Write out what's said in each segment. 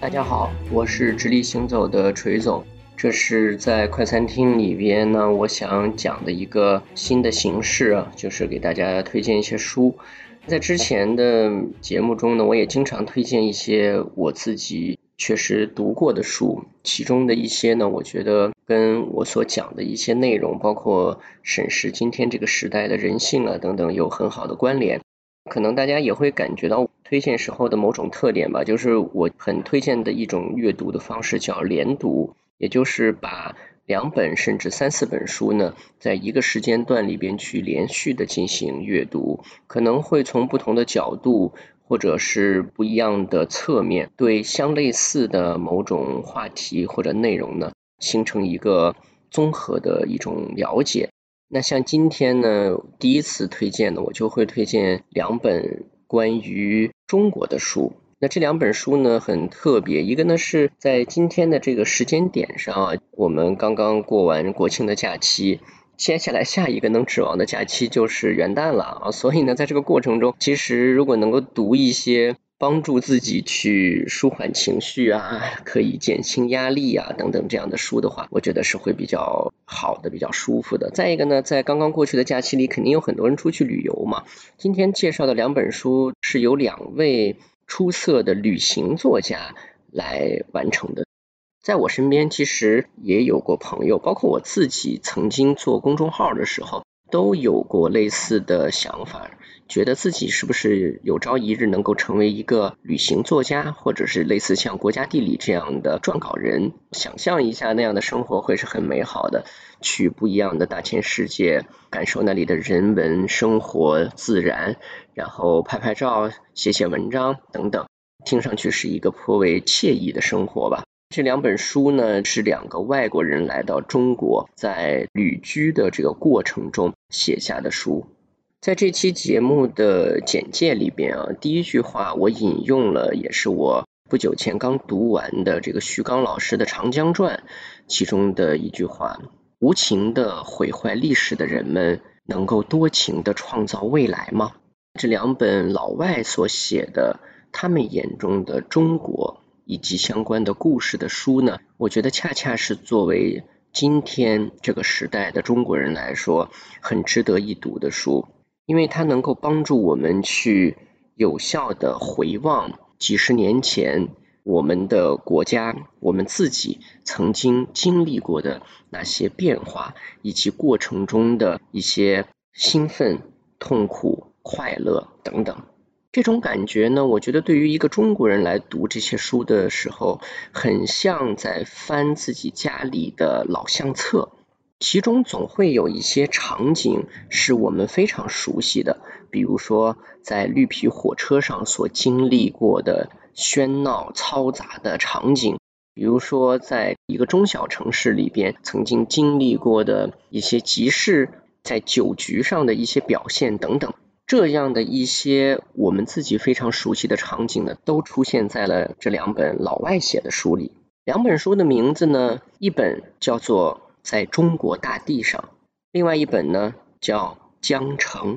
大家好，我是直立行走的锤总。这是在快餐厅里边呢，我想讲的一个新的形式啊，就是给大家推荐一些书。在之前的节目中呢，我也经常推荐一些我自己确实读过的书，其中的一些呢，我觉得跟我所讲的一些内容，包括审视今天这个时代的人性啊等等，有很好的关联。可能大家也会感觉到推荐时候的某种特点吧，就是我很推荐的一种阅读的方式叫连读，也就是把两本甚至三四本书呢，在一个时间段里边去连续的进行阅读，可能会从不同的角度或者是不一样的侧面，对相类似的某种话题或者内容呢，形成一个综合的一种了解。那像今天呢，第一次推荐的，我就会推荐两本关于中国的书。那这两本书呢，很特别，一个呢是在今天的这个时间点上啊，我们刚刚过完国庆的假期，接下来下一个能指望的假期就是元旦了啊，所以呢，在这个过程中，其实如果能够读一些。帮助自己去舒缓情绪啊，可以减轻压力啊，等等这样的书的话，我觉得是会比较好的，比较舒服的。再一个呢，在刚刚过去的假期里，肯定有很多人出去旅游嘛。今天介绍的两本书是由两位出色的旅行作家来完成的。在我身边，其实也有过朋友，包括我自己曾经做公众号的时候。都有过类似的想法，觉得自己是不是有朝一日能够成为一个旅行作家，或者是类似像国家地理这样的撰稿人。想象一下那样的生活会是很美好的，去不一样的大千世界，感受那里的人文生活、自然，然后拍拍照、写写文章等等，听上去是一个颇为惬意的生活吧。这两本书呢，是两个外国人来到中国，在旅居的这个过程中写下的书。在这期节目的简介里边啊，第一句话我引用了，也是我不久前刚读完的这个徐刚老师的《长江传》其中的一句话：“无情的毁坏历史的人们，能够多情的创造未来吗？”这两本老外所写的，他们眼中的中国。以及相关的故事的书呢，我觉得恰恰是作为今天这个时代的中国人来说，很值得一读的书，因为它能够帮助我们去有效的回望几十年前我们的国家、我们自己曾经经历过的那些变化，以及过程中的一些兴奋、痛苦、快乐等等。这种感觉呢，我觉得对于一个中国人来读这些书的时候，很像在翻自己家里的老相册，其中总会有一些场景是我们非常熟悉的，比如说在绿皮火车上所经历过的喧闹嘈杂的场景，比如说在一个中小城市里边曾经经历过的一些集市，在酒局上的一些表现等等。这样的一些我们自己非常熟悉的场景呢，都出现在了这两本老外写的书里。两本书的名字呢，一本叫做《在中国大地上》，另外一本呢叫《江城》。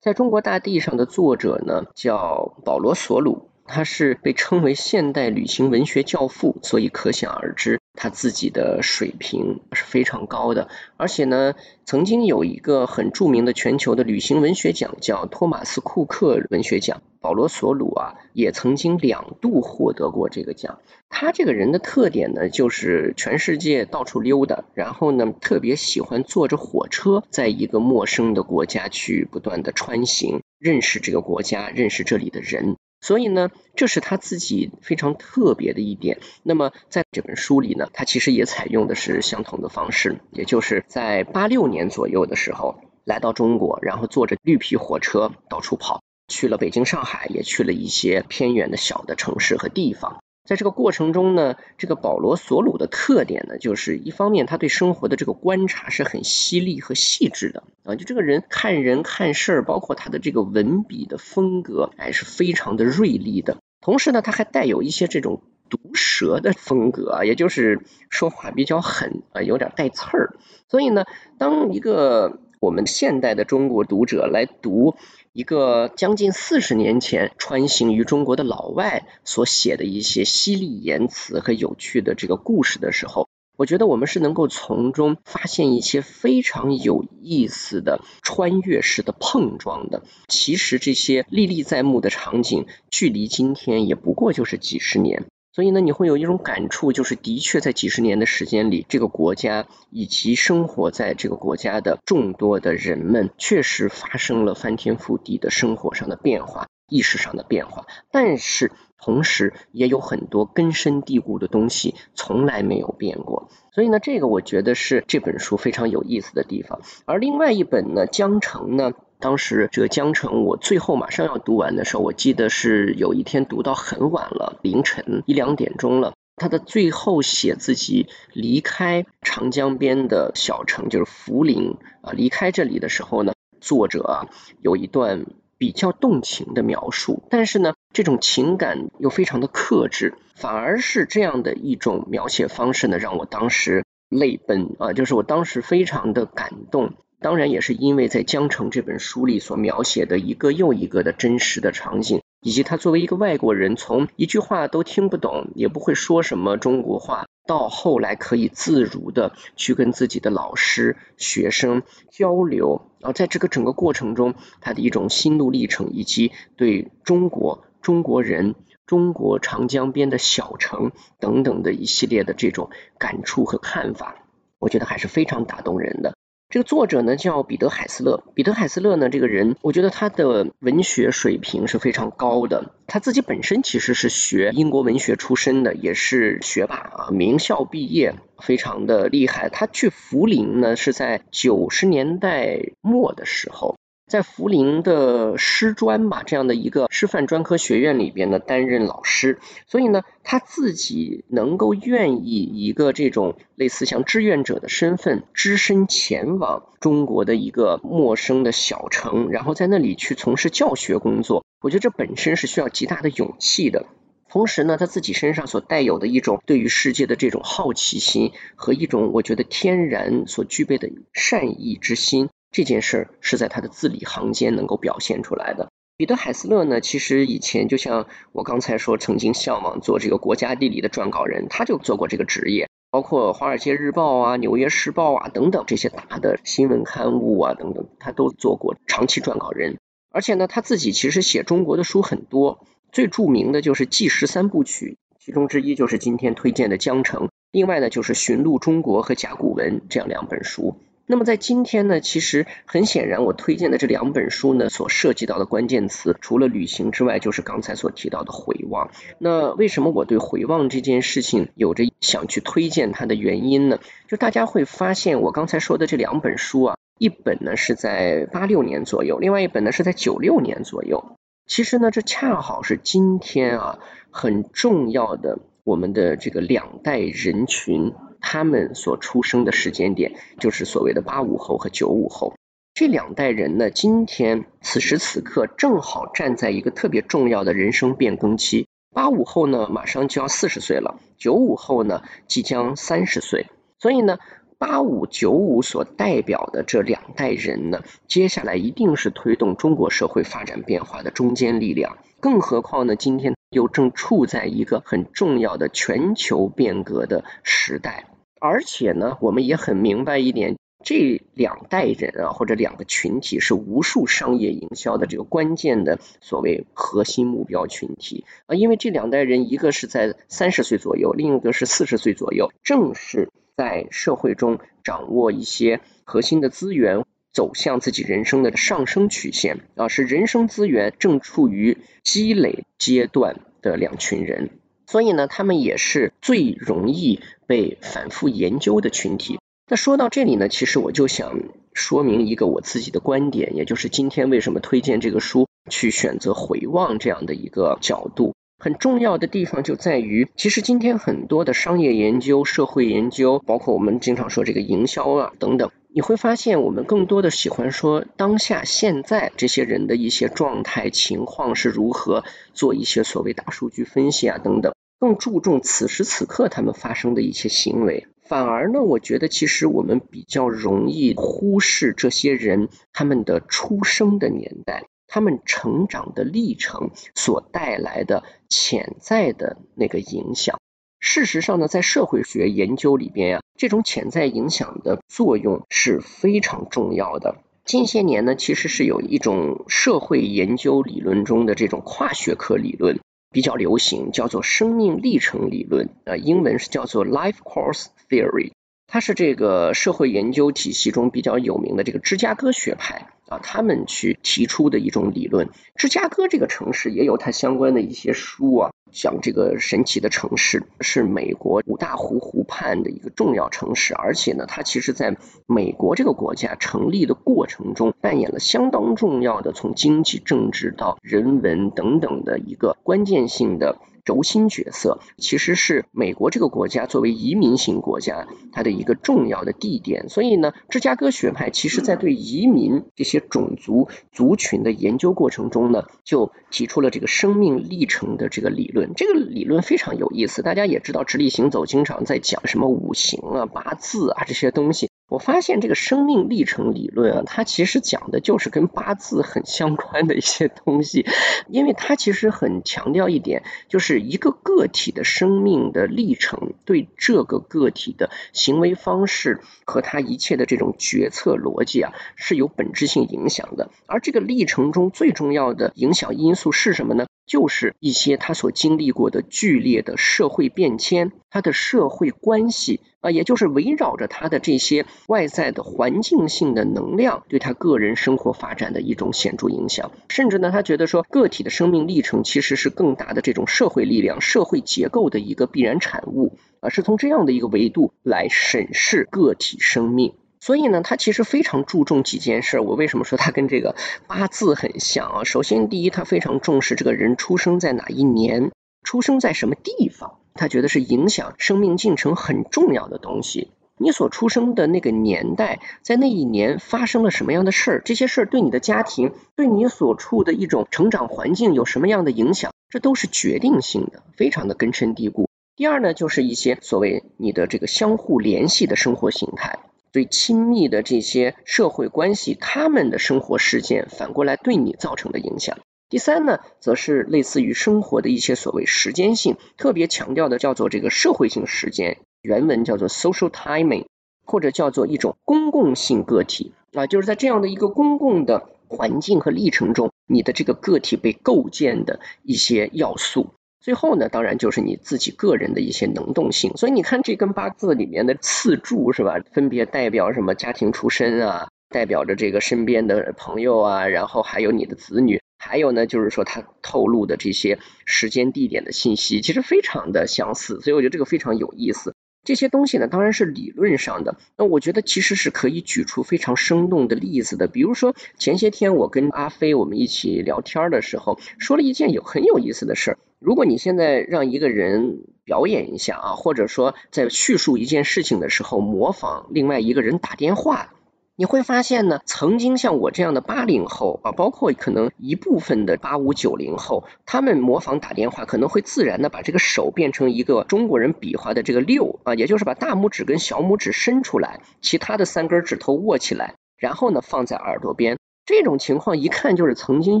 在中国大地上的作者呢叫保罗·索鲁。他是被称为现代旅行文学教父，所以可想而知，他自己的水平是非常高的。而且呢，曾经有一个很著名的全球的旅行文学奖，叫托马斯·库克文学奖。保罗·索鲁啊，也曾经两度获得过这个奖。他这个人的特点呢，就是全世界到处溜达，然后呢，特别喜欢坐着火车，在一个陌生的国家去不断的穿行，认识这个国家，认识这里的人。所以呢，这是他自己非常特别的一点。那么在这本书里呢，他其实也采用的是相同的方式，也就是在八六年左右的时候来到中国，然后坐着绿皮火车到处跑，去了北京、上海，也去了一些偏远的小的城市和地方。在这个过程中呢，这个保罗·索鲁的特点呢，就是一方面他对生活的这个观察是很犀利和细致的啊，就这个人看人看事儿，包括他的这个文笔的风格，哎，是非常的锐利的。同时呢，他还带有一些这种毒舌的风格啊，也就是说话比较狠啊，有点带刺儿。所以呢，当一个我们现代的中国读者来读一个将近四十年前穿行于中国的老外所写的一些犀利言辞和有趣的这个故事的时候，我觉得我们是能够从中发现一些非常有意思的穿越式的碰撞的。其实这些历历在目的场景，距离今天也不过就是几十年。所以呢，你会有一种感触，就是的确在几十年的时间里，这个国家以及生活在这个国家的众多的人们，确实发生了翻天覆地的生活上的变化、意识上的变化。但是同时，也有很多根深蒂固的东西从来没有变过。所以呢，这个我觉得是这本书非常有意思的地方。而另外一本呢，《江城》呢。当时这个江城，我最后马上要读完的时候，我记得是有一天读到很晚了，凌晨一两点钟了。他的最后写自己离开长江边的小城，就是涪陵啊，离开这里的时候呢，作者啊有一段比较动情的描述，但是呢，这种情感又非常的克制，反而是这样的一种描写方式呢，让我当时泪奔啊，就是我当时非常的感动。当然也是因为在《江城》这本书里所描写的一个又一个的真实的场景，以及他作为一个外国人，从一句话都听不懂，也不会说什么中国话，到后来可以自如的去跟自己的老师、学生交流，然后在这个整个过程中，他的一种心路历程，以及对中国、中国人、中国长江边的小城等等的一系列的这种感触和看法，我觉得还是非常打动人的。这个作者呢叫彼得海斯勒，彼得海斯勒呢这个人，我觉得他的文学水平是非常高的。他自己本身其实是学英国文学出身的，也是学霸啊，名校毕业，非常的厉害。他去福林呢是在九十年代末的时候。在涪陵的师专吧这样的一个师范专科学院里边呢担任老师，所以呢他自己能够愿意一个这种类似像志愿者的身份，只身前往中国的一个陌生的小城，然后在那里去从事教学工作，我觉得这本身是需要极大的勇气的。同时呢，他自己身上所带有的一种对于世界的这种好奇心和一种我觉得天然所具备的善意之心。这件事儿是在他的字里行间能够表现出来的。彼得海斯勒呢，其实以前就像我刚才说，曾经向往做这个国家地理的撰稿人，他就做过这个职业，包括《华尔街日报》啊、《纽约时报》啊等等这些大的新闻刊物啊等等，他都做过长期撰稿人。而且呢，他自己其实写中国的书很多，最著名的就是《纪实三部曲》，其中之一就是今天推荐的《江城》，另外呢就是《寻路中国》和《甲骨文》这样两本书。那么在今天呢，其实很显然，我推荐的这两本书呢，所涉及到的关键词，除了旅行之外，就是刚才所提到的回望。那为什么我对回望这件事情有着想去推荐它的原因呢？就大家会发现，我刚才说的这两本书啊，一本呢是在八六年左右，另外一本呢是在九六年左右。其实呢，这恰好是今天啊很重要的我们的这个两代人群。他们所出生的时间点，就是所谓的八五后和九五后这两代人呢。今天此时此刻，正好站在一个特别重要的人生变更期。八五后呢，马上就要四十岁了；九五后呢，即将三十岁。所以呢，八五九五所代表的这两代人呢，接下来一定是推动中国社会发展变化的中坚力量。更何况呢，今天又正处在一个很重要的全球变革的时代。而且呢，我们也很明白一点，这两代人啊，或者两个群体是无数商业营销的这个关键的所谓核心目标群体啊。因为这两代人，一个是在三十岁左右，另一个是四十岁左右，正是在社会中掌握一些核心的资源，走向自己人生的上升曲线啊，是人生资源正处于积累阶段的两群人。所以呢，他们也是最容易被反复研究的群体。那说到这里呢，其实我就想说明一个我自己的观点，也就是今天为什么推荐这个书去选择回望这样的一个角度。很重要的地方就在于，其实今天很多的商业研究、社会研究，包括我们经常说这个营销啊等等，你会发现我们更多的喜欢说当下现在这些人的一些状态情况是如何，做一些所谓大数据分析啊等等。更注重此时此刻他们发生的一些行为，反而呢，我觉得其实我们比较容易忽视这些人他们的出生的年代，他们成长的历程所带来的潜在的那个影响。事实上呢，在社会学研究里边呀，这种潜在影响的作用是非常重要的。近些年呢，其实是有一种社会研究理论中的这种跨学科理论比较流行，叫做生命历程理论，呃，英文是叫做 life course theory。它是这个社会研究体系中比较有名的这个芝加哥学派啊，他们去提出的一种理论。芝加哥这个城市也有它相关的一些书啊。讲这个神奇的城市是美国五大湖湖畔的一个重要城市，而且呢，它其实在美国这个国家成立的过程中扮演了相当重要的从经济、政治到人文等等的一个关键性的。轴心角色其实是美国这个国家作为移民型国家它的一个重要的地点，所以呢，芝加哥学派其实在对移民这些种族族群的研究过程中呢，就提出了这个生命历程的这个理论。这个理论非常有意思，大家也知道，直立行走经常在讲什么五行啊、八字啊这些东西。我发现这个生命历程理论啊，它其实讲的就是跟八字很相关的一些东西，因为它其实很强调一点，就是一个个体的生命的历程对这个个体的行为方式和他一切的这种决策逻辑啊是有本质性影响的。而这个历程中最重要的影响因素是什么呢？就是一些他所经历过的剧烈的社会变迁，他的社会关系啊，也就是围绕着他的这些外在的环境性的能量，对他个人生活发展的一种显著影响。甚至呢，他觉得说，个体的生命历程其实是更大的这种社会力量、社会结构的一个必然产物啊，是从这样的一个维度来审视个体生命。所以呢，他其实非常注重几件事。我为什么说他跟这个八字很像啊？首先，第一，他非常重视这个人出生在哪一年，出生在什么地方，他觉得是影响生命进程很重要的东西。你所出生的那个年代，在那一年发生了什么样的事儿，这些事儿对你的家庭，对你所处的一种成长环境有什么样的影响，这都是决定性的，非常的根深蒂固。第二呢，就是一些所谓你的这个相互联系的生活形态。最亲密的这些社会关系，他们的生活事件反过来对你造成的影响。第三呢，则是类似于生活的一些所谓时间性，特别强调的叫做这个社会性时间，原文叫做 social timing，或者叫做一种公共性个体啊，就是在这样的一个公共的环境和历程中，你的这个个体被构建的一些要素。最后呢，当然就是你自己个人的一些能动性。所以你看这根八字里面的四柱是吧？分别代表什么？家庭出身啊，代表着这个身边的朋友啊，然后还有你的子女，还有呢就是说他透露的这些时间地点的信息，其实非常的相似。所以我觉得这个非常有意思。这些东西呢，当然是理论上的。那我觉得其实是可以举出非常生动的例子的。比如说前些天我跟阿飞我们一起聊天的时候，说了一件有很有意思的事儿。如果你现在让一个人表演一下啊，或者说在叙述一件事情的时候模仿另外一个人打电话。你会发现呢，曾经像我这样的八零后啊，包括可能一部分的八五九零后，他们模仿打电话，可能会自然的把这个手变成一个中国人比划的这个六啊，也就是把大拇指跟小拇指伸出来，其他的三根指头握起来，然后呢放在耳朵边。这种情况一看就是曾经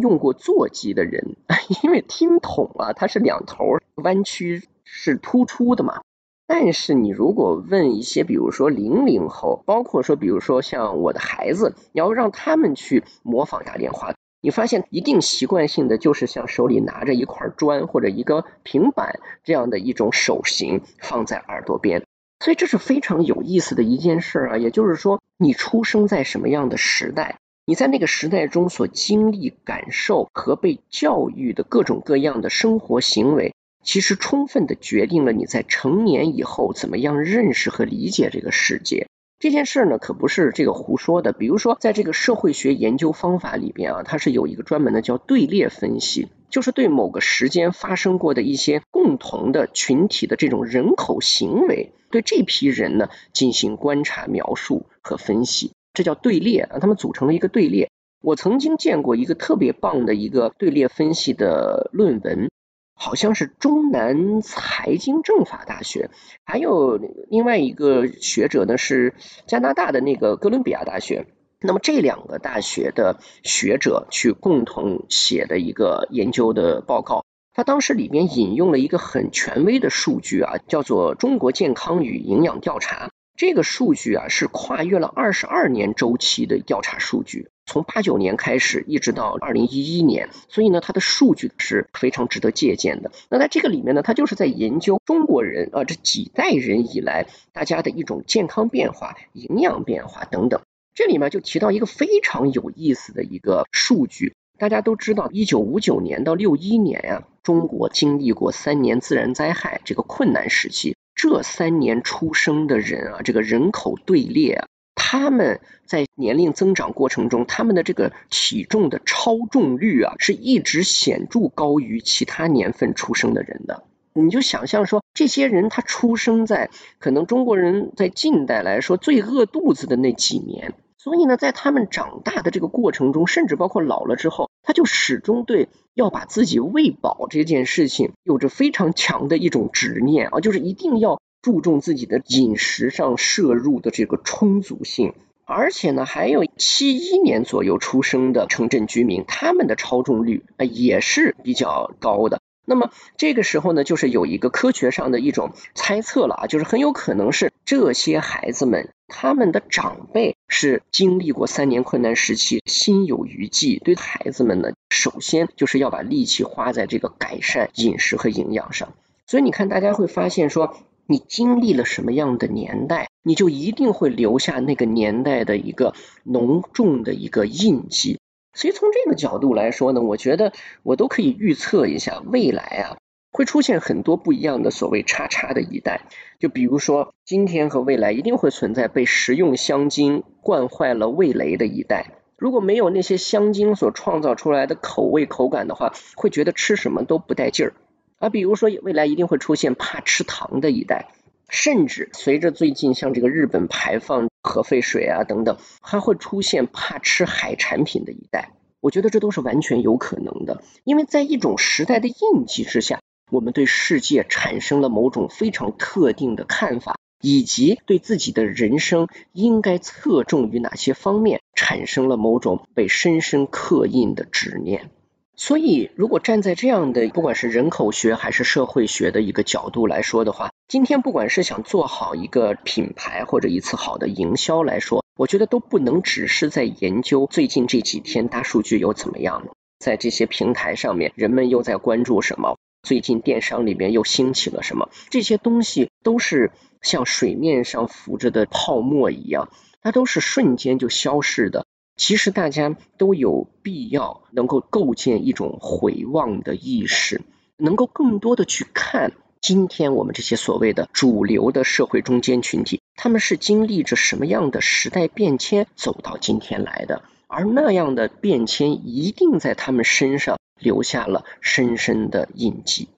用过座机的人，因为听筒啊，它是两头弯曲是突出的嘛。但是你如果问一些，比如说零零后，包括说，比如说像我的孩子，你要让他们去模仿打电话，你发现一定习惯性的就是像手里拿着一块砖或者一个平板这样的一种手型放在耳朵边，所以这是非常有意思的一件事啊。也就是说，你出生在什么样的时代，你在那个时代中所经历、感受和被教育的各种各样的生活行为。其实充分的决定了你在成年以后怎么样认识和理解这个世界。这件事呢，可不是这个胡说的。比如说，在这个社会学研究方法里边啊，它是有一个专门的叫队列分析，就是对某个时间发生过的一些共同的群体的这种人口行为，对这批人呢进行观察、描述和分析，这叫队列啊。他们组成了一个队列。我曾经见过一个特别棒的一个队列分析的论文。好像是中南财经政法大学，还有另外一个学者呢是加拿大的那个哥伦比亚大学。那么这两个大学的学者去共同写的一个研究的报告，他当时里面引用了一个很权威的数据啊，叫做《中国健康与营养调查》。这个数据啊是跨越了二十二年周期的调查数据，从八九年开始一直到二零一一年，所以呢它的数据是非常值得借鉴的。那在这个里面呢，它就是在研究中国人啊这几代人以来大家的一种健康变化、营养变化等等。这里面就提到一个非常有意思的一个数据，大家都知道，一九五九年到六一年呀，中国经历过三年自然灾害这个困难时期。这三年出生的人啊，这个人口队列，他们在年龄增长过程中，他们的这个体重的超重率啊，是一直显著高于其他年份出生的人的。你就想象说，这些人他出生在可能中国人在近代来说最饿肚子的那几年。所以呢，在他们长大的这个过程中，甚至包括老了之后，他就始终对要把自己喂饱这件事情有着非常强的一种执念啊，就是一定要注重自己的饮食上摄入的这个充足性。而且呢，还有七一年左右出生的城镇居民，他们的超重率啊也是比较高的。那么这个时候呢，就是有一个科学上的一种猜测了啊，就是很有可能是这些孩子们他们的长辈是经历过三年困难时期，心有余悸，对孩子们呢，首先就是要把力气花在这个改善饮食和营养上。所以你看，大家会发现说，你经历了什么样的年代，你就一定会留下那个年代的一个浓重的一个印记。所以从这个角度来说呢，我觉得我都可以预测一下未来啊，会出现很多不一样的所谓“叉叉”的一代。就比如说，今天和未来一定会存在被食用香精惯坏了味蕾的一代。如果没有那些香精所创造出来的口味口感的话，会觉得吃什么都不带劲儿。啊，比如说未来一定会出现怕吃糖的一代。甚至随着最近像这个日本排放核废水啊等等，还会出现怕吃海产品的一代。我觉得这都是完全有可能的，因为在一种时代的印记之下，我们对世界产生了某种非常特定的看法，以及对自己的人生应该侧重于哪些方面，产生了某种被深深刻印的执念。所以，如果站在这样的不管是人口学还是社会学的一个角度来说的话，今天不管是想做好一个品牌或者一次好的营销来说，我觉得都不能只是在研究最近这几天大数据又怎么样，在这些平台上面人们又在关注什么，最近电商里面又兴起了什么，这些东西都是像水面上浮着的泡沫一样，它都是瞬间就消逝的。其实大家都有必要能够构建一种回望的意识，能够更多的去看今天我们这些所谓的主流的社会中间群体，他们是经历着什么样的时代变迁走到今天来的，而那样的变迁一定在他们身上留下了深深的印记，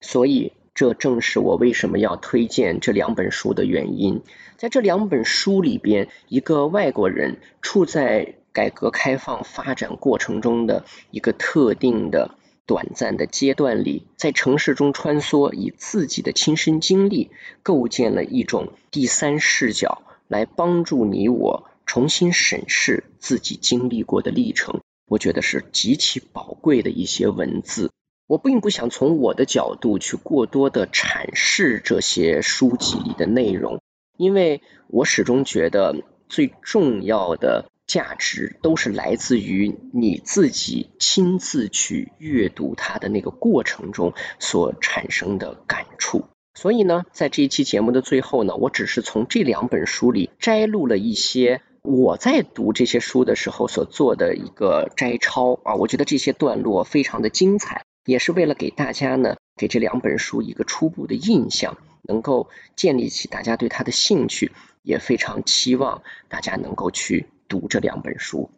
所以。这正是我为什么要推荐这两本书的原因。在这两本书里边，一个外国人处在改革开放发展过程中的一个特定的短暂的阶段里，在城市中穿梭，以自己的亲身经历构建了一种第三视角，来帮助你我重新审视自己经历过的历程。我觉得是极其宝贵的一些文字。我并不想从我的角度去过多的阐释这些书籍里的内容，因为我始终觉得最重要的价值都是来自于你自己亲自去阅读它的那个过程中所产生的感触。所以呢，在这一期节目的最后呢，我只是从这两本书里摘录了一些我在读这些书的时候所做的一个摘抄啊，我觉得这些段落非常的精彩。也是为了给大家呢，给这两本书一个初步的印象，能够建立起大家对它的兴趣，也非常期望大家能够去读这两本书。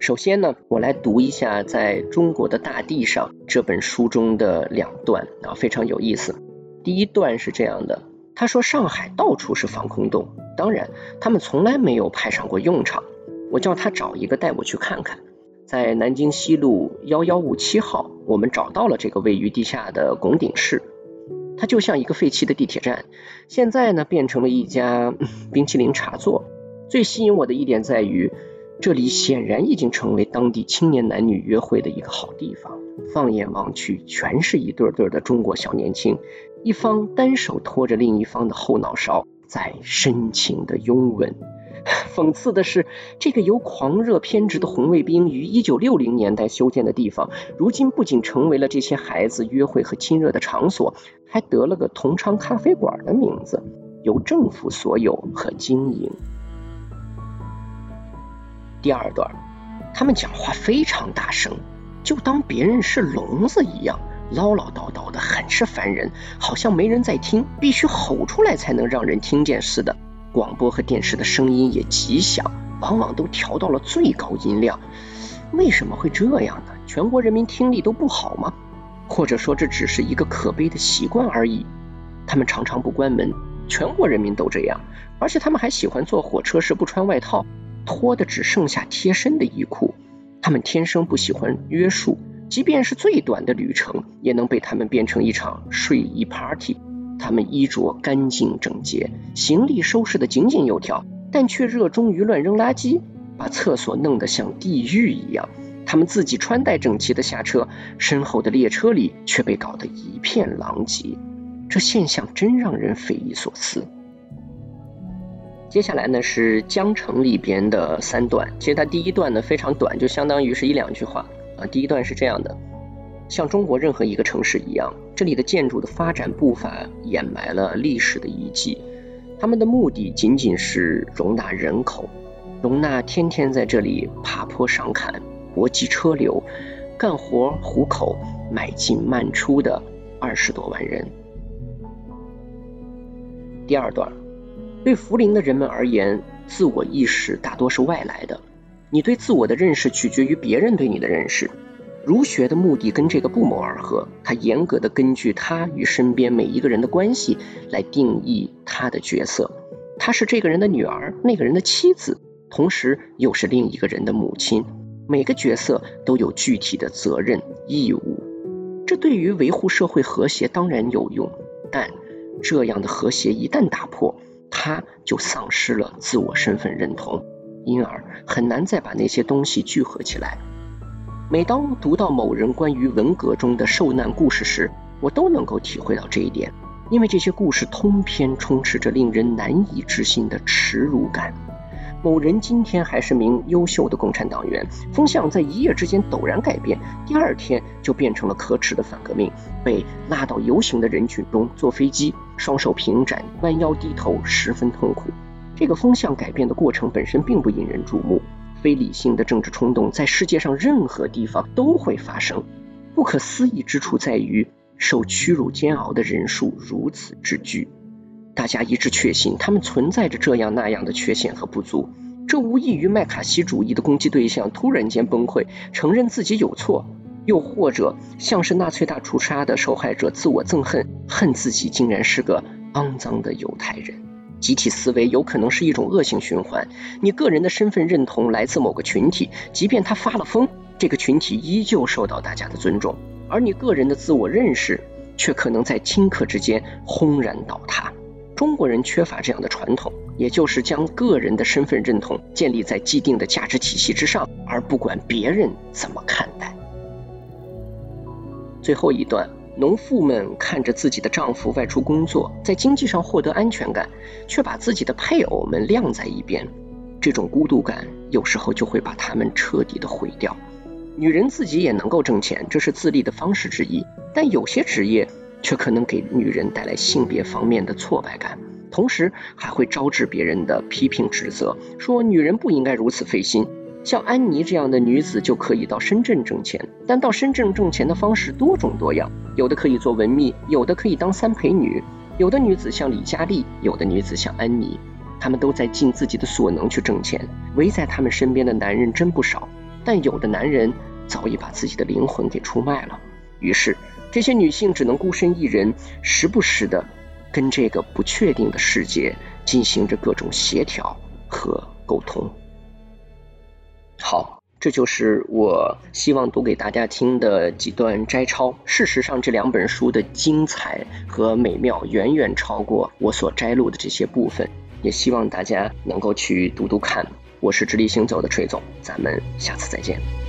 首先呢，我来读一下《在中国的大地上》这本书中的两段啊，非常有意思。第一段是这样的，他说：“上海到处是防空洞，当然，他们从来没有派上过用场。”我叫他找一个带我去看看。在南京西路幺幺五七号，我们找到了这个位于地下的拱顶室，它就像一个废弃的地铁站，现在呢变成了一家冰淇淋茶座。最吸引我的一点在于，这里显然已经成为当地青年男女约会的一个好地方。放眼望去，全是一对对的中国小年轻，一方单手托着另一方的后脑勺，在深情的拥吻。讽刺的是，这个由狂热偏执的红卫兵于一九六零年代修建的地方，如今不仅成为了这些孩子约会和亲热的场所，还得了个“同昌咖啡馆”的名字，由政府所有和经营。第二段，他们讲话非常大声，就当别人是聋子一样，唠唠叨叨的，很是烦人，好像没人在听，必须吼出来才能让人听见似的。广播和电视的声音也极响，往往都调到了最高音量。为什么会这样呢？全国人民听力都不好吗？或者说这只是一个可悲的习惯而已？他们常常不关门，全国人民都这样，而且他们还喜欢坐火车时不穿外套，脱的只剩下贴身的衣裤。他们天生不喜欢约束，即便是最短的旅程，也能被他们变成一场睡衣 party。他们衣着干净整洁，行李收拾的井井有条，但却热衷于乱扔垃圾，把厕所弄得像地狱一样。他们自己穿戴整齐的下车，身后的列车里却被搞得一片狼藉。这现象真让人匪夷所思。接下来呢是江城里边的三段，其实它第一段呢非常短，就相当于是一两句话啊。第一段是这样的。像中国任何一个城市一样，这里的建筑的发展步伐掩埋了历史的遗迹。他们的目的仅仅是容纳人口，容纳天天在这里爬坡上坎、搏击车流、干活糊口、买进卖出的二十多万人。第二段，对福陵的人们而言，自我意识大多是外来的，你对自我的认识取决于别人对你的认识。儒学的目的跟这个不谋而合，他严格的根据他与身边每一个人的关系来定义他的角色。他是这个人的女儿，那个人的妻子，同时又是另一个人的母亲。每个角色都有具体的责任义务，这对于维护社会和谐当然有用。但这样的和谐一旦打破，他就丧失了自我身份认同，因而很难再把那些东西聚合起来。每当读到某人关于文革中的受难故事时，我都能够体会到这一点，因为这些故事通篇充斥着令人难以置信的耻辱感。某人今天还是名优秀的共产党员，风向在一夜之间陡然改变，第二天就变成了可耻的反革命，被拉到游行的人群中坐飞机，双手平展，弯腰低头，十分痛苦。这个风向改变的过程本身并不引人注目。非理性的政治冲动在世界上任何地方都会发生。不可思议之处在于，受屈辱煎熬的人数如此之巨。大家一致确信他们存在着这样那样的缺陷和不足。这无异于麦卡锡主义的攻击对象突然间崩溃，承认自己有错，又或者像是纳粹大屠杀的受害者自我憎恨，恨自己竟然是个肮脏的犹太人。集体思维有可能是一种恶性循环。你个人的身份认同来自某个群体，即便他发了疯，这个群体依旧受到大家的尊重；而你个人的自我认识却可能在顷刻之间轰然倒塌。中国人缺乏这样的传统，也就是将个人的身份认同建立在既定的价值体系之上，而不管别人怎么看待。最后一段。农妇们看着自己的丈夫外出工作，在经济上获得安全感，却把自己的配偶们晾在一边。这种孤独感有时候就会把他们彻底的毁掉。女人自己也能够挣钱，这是自立的方式之一，但有些职业却可能给女人带来性别方面的挫败感，同时还会招致别人的批评指责，说女人不应该如此费心。像安妮这样的女子就可以到深圳挣钱，但到深圳挣钱的方式多种多样，有的可以做文秘，有的可以当三陪女，有的女子像李佳丽，有的女子像安妮，她们都在尽自己的所能去挣钱。围在她们身边的男人真不少，但有的男人早已把自己的灵魂给出卖了。于是，这些女性只能孤身一人，时不时的跟这个不确定的世界进行着各种协调和沟通。好，这就是我希望读给大家听的几段摘抄。事实上，这两本书的精彩和美妙远远超过我所摘录的这些部分，也希望大家能够去读读看。我是直立行走的锤总，咱们下次再见。